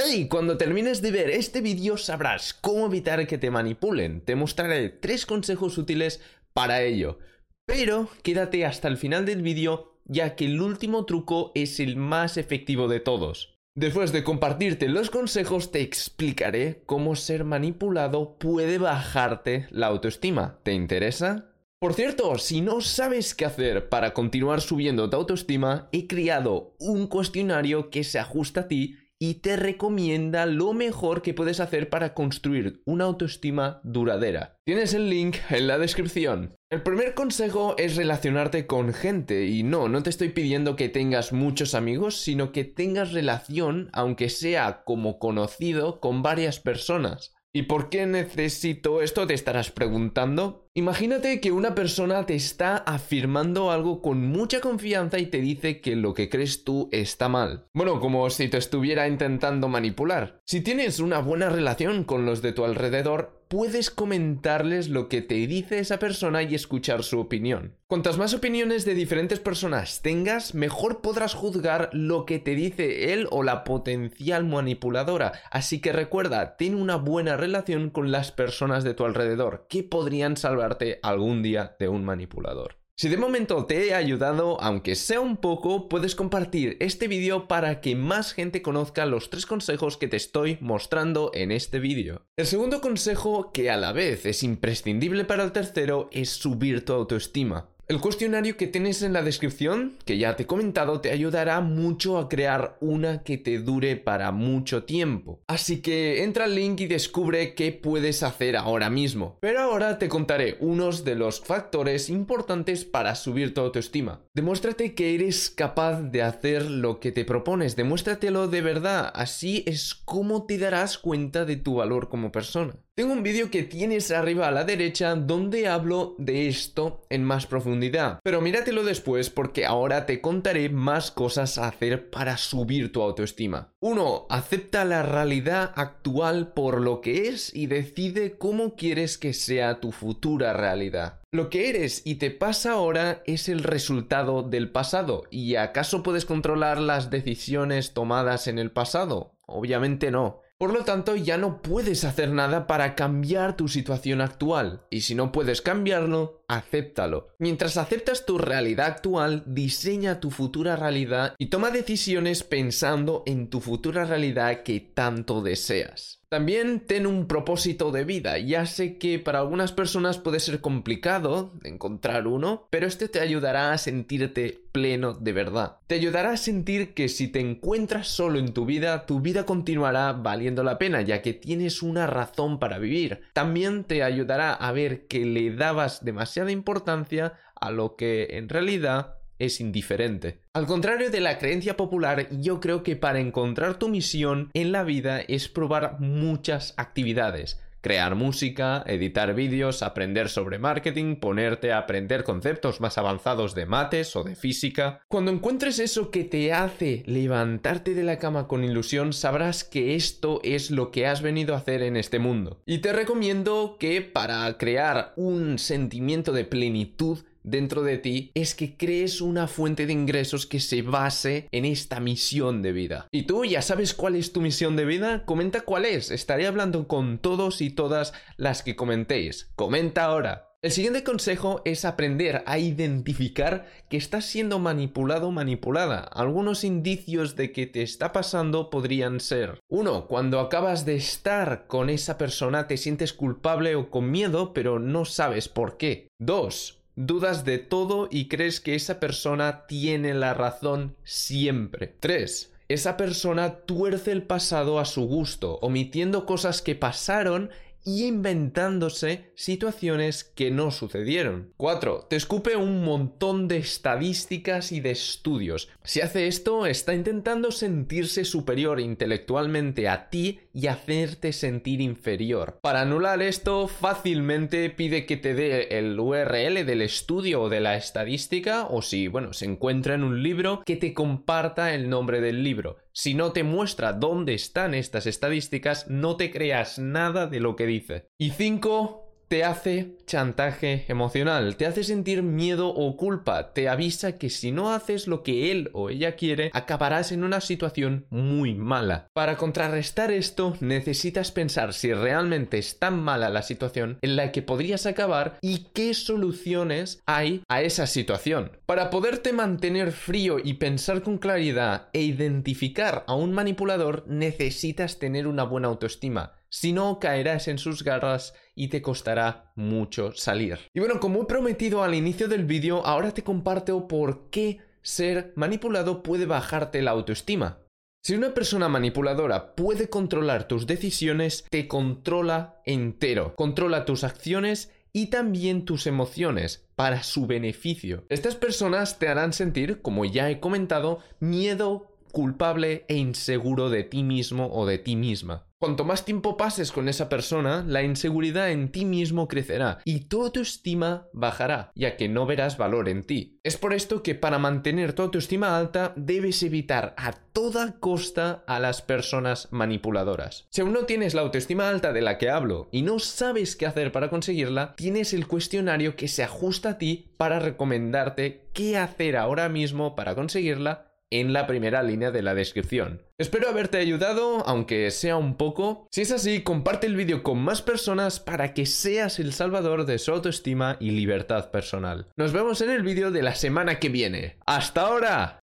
Hey, cuando termines de ver este vídeo sabrás cómo evitar que te manipulen. Te mostraré tres consejos útiles para ello. Pero quédate hasta el final del vídeo ya que el último truco es el más efectivo de todos. Después de compartirte los consejos te explicaré cómo ser manipulado puede bajarte la autoestima. ¿Te interesa? Por cierto, si no sabes qué hacer para continuar subiendo tu autoestima, he creado un cuestionario que se ajusta a ti y te recomienda lo mejor que puedes hacer para construir una autoestima duradera. Tienes el link en la descripción. El primer consejo es relacionarte con gente y no, no te estoy pidiendo que tengas muchos amigos, sino que tengas relación, aunque sea como conocido, con varias personas. ¿Y por qué necesito esto? Te estarás preguntando. Imagínate que una persona te está afirmando algo con mucha confianza y te dice que lo que crees tú está mal. Bueno, como si te estuviera intentando manipular. Si tienes una buena relación con los de tu alrededor, puedes comentarles lo que te dice esa persona y escuchar su opinión. Cuantas más opiniones de diferentes personas tengas, mejor podrás juzgar lo que te dice él o la potencial manipuladora. Así que recuerda, ten una buena relación con las personas de tu alrededor, que podrían salvar algún día de un manipulador. Si de momento te he ayudado, aunque sea un poco, puedes compartir este vídeo para que más gente conozca los tres consejos que te estoy mostrando en este vídeo. El segundo consejo, que a la vez es imprescindible para el tercero, es subir tu autoestima. El cuestionario que tienes en la descripción, que ya te he comentado, te ayudará mucho a crear una que te dure para mucho tiempo. Así que entra al link y descubre qué puedes hacer ahora mismo. Pero ahora te contaré unos de los factores importantes para subir tu autoestima. Demuéstrate que eres capaz de hacer lo que te propones, demuéstratelo de verdad, así es como te darás cuenta de tu valor como persona. Tengo un vídeo que tienes arriba a la derecha donde hablo de esto en más profundidad, pero míratelo después porque ahora te contaré más cosas a hacer para subir tu autoestima. 1. Acepta la realidad actual por lo que es y decide cómo quieres que sea tu futura realidad. Lo que eres y te pasa ahora es el resultado del pasado. ¿Y acaso puedes controlar las decisiones tomadas en el pasado? Obviamente no. Por lo tanto, ya no puedes hacer nada para cambiar tu situación actual. Y si no puedes cambiarlo, acéptalo. Mientras aceptas tu realidad actual, diseña tu futura realidad y toma decisiones pensando en tu futura realidad que tanto deseas. También ten un propósito de vida. Ya sé que para algunas personas puede ser complicado encontrar uno, pero este te ayudará a sentirte pleno de verdad. Te ayudará a sentir que si te encuentras solo en tu vida, tu vida continuará valiendo la pena, ya que tienes una razón para vivir. También te ayudará a ver que le dabas demasiada importancia a lo que en realidad es indiferente. Al contrario de la creencia popular, yo creo que para encontrar tu misión en la vida es probar muchas actividades. Crear música, editar vídeos, aprender sobre marketing, ponerte a aprender conceptos más avanzados de mates o de física. Cuando encuentres eso que te hace levantarte de la cama con ilusión, sabrás que esto es lo que has venido a hacer en este mundo. Y te recomiendo que para crear un sentimiento de plenitud dentro de ti es que crees una fuente de ingresos que se base en esta misión de vida. ¿Y tú ya sabes cuál es tu misión de vida? Comenta cuál es. Estaré hablando con todos y todas las que comentéis. Comenta ahora. El siguiente consejo es aprender a identificar que estás siendo manipulado o manipulada. Algunos indicios de que te está pasando podrían ser 1. Cuando acabas de estar con esa persona te sientes culpable o con miedo pero no sabes por qué. 2 dudas de todo y crees que esa persona tiene la razón siempre. 3. Esa persona tuerce el pasado a su gusto, omitiendo cosas que pasaron y inventándose situaciones que no sucedieron. 4. Te escupe un montón de estadísticas y de estudios. Si hace esto, está intentando sentirse superior intelectualmente a ti y hacerte sentir inferior. Para anular esto, fácilmente pide que te dé el URL del estudio o de la estadística, o si, bueno, se encuentra en un libro, que te comparta el nombre del libro. Si no te muestra dónde están estas estadísticas, no te creas nada de lo que dice. Y 5 te hace chantaje emocional, te hace sentir miedo o culpa, te avisa que si no haces lo que él o ella quiere, acabarás en una situación muy mala. Para contrarrestar esto, necesitas pensar si realmente es tan mala la situación en la que podrías acabar y qué soluciones hay a esa situación. Para poderte mantener frío y pensar con claridad e identificar a un manipulador, necesitas tener una buena autoestima si no, caerás en sus garras y te costará mucho salir. Y bueno, como he prometido al inicio del vídeo, ahora te comparto por qué ser manipulado puede bajarte la autoestima. Si una persona manipuladora puede controlar tus decisiones, te controla entero, controla tus acciones y también tus emociones para su beneficio. Estas personas te harán sentir, como ya he comentado, miedo, culpable e inseguro de ti mismo o de ti misma. Cuanto más tiempo pases con esa persona, la inseguridad en ti mismo crecerá y tu autoestima bajará, ya que no verás valor en ti. Es por esto que para mantener tu autoestima alta debes evitar a toda costa a las personas manipuladoras. Si aún no tienes la autoestima alta de la que hablo y no sabes qué hacer para conseguirla, tienes el cuestionario que se ajusta a ti para recomendarte qué hacer ahora mismo para conseguirla en la primera línea de la descripción. Espero haberte ayudado, aunque sea un poco. Si es así, comparte el vídeo con más personas para que seas el salvador de su autoestima y libertad personal. Nos vemos en el vídeo de la semana que viene. ¡Hasta ahora!